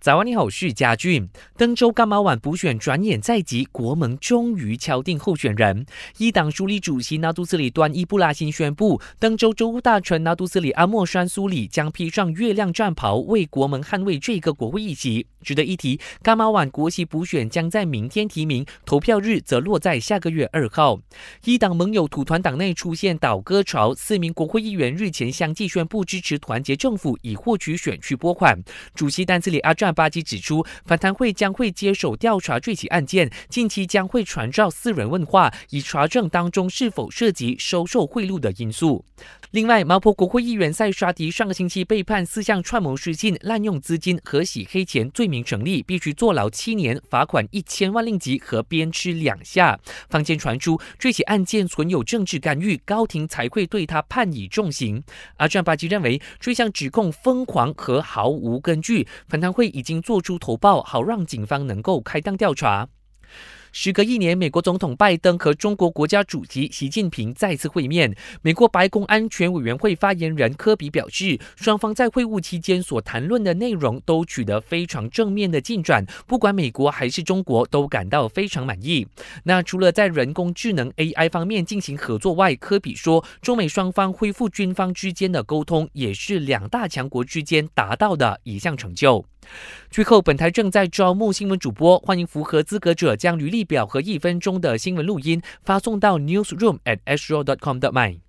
早安，你好，我是嘉俊。登州干马晚补选转眼在即，国盟终于敲定候选人。一党书理主席纳杜斯里端伊布拉辛宣布，登州州务大臣纳杜斯里阿莫山苏里将披上月亮战袍，为国盟捍卫这个国会议席。值得一提，干马晚国席补选将在明天提名，投票日则落在下个月二号。一党盟友土团党内出现倒戈潮，四名国会议员日前相继宣布支持团结政府，以获取选区拨款。主席丹斯里阿扎。巴基指出，反贪会将会接手调查这起案件，近期将会传召私人问话，以查证当中是否涉及收受贿赂的因素。另外，毛坡国会议员塞沙迪上个星期被判四项串谋失信、滥用资金和洗黑钱罪名成立，必须坐牢七年、罚款一千万令吉和鞭笞两下。坊间传出这起案件存有政治干预，高庭才会对他判以重刑。阿占巴基认为这项指控疯狂和毫无根据，反贪会。已经做出投报，好让警方能够开档调查。时隔一年，美国总统拜登和中国国家主席习近平再次会面。美国白宫安全委员会发言人科比表示，双方在会晤期间所谈论的内容都取得非常正面的进展，不管美国还是中国都感到非常满意。那除了在人工智能 AI 方面进行合作外，科比说，中美双方恢复军方之间的沟通，也是两大强国之间达到的一项成就。最后，本台正在招募新闻主播，欢迎符合资格者将履历表和一分钟的新闻录音发送到 newsroom at s r o dot com dot my。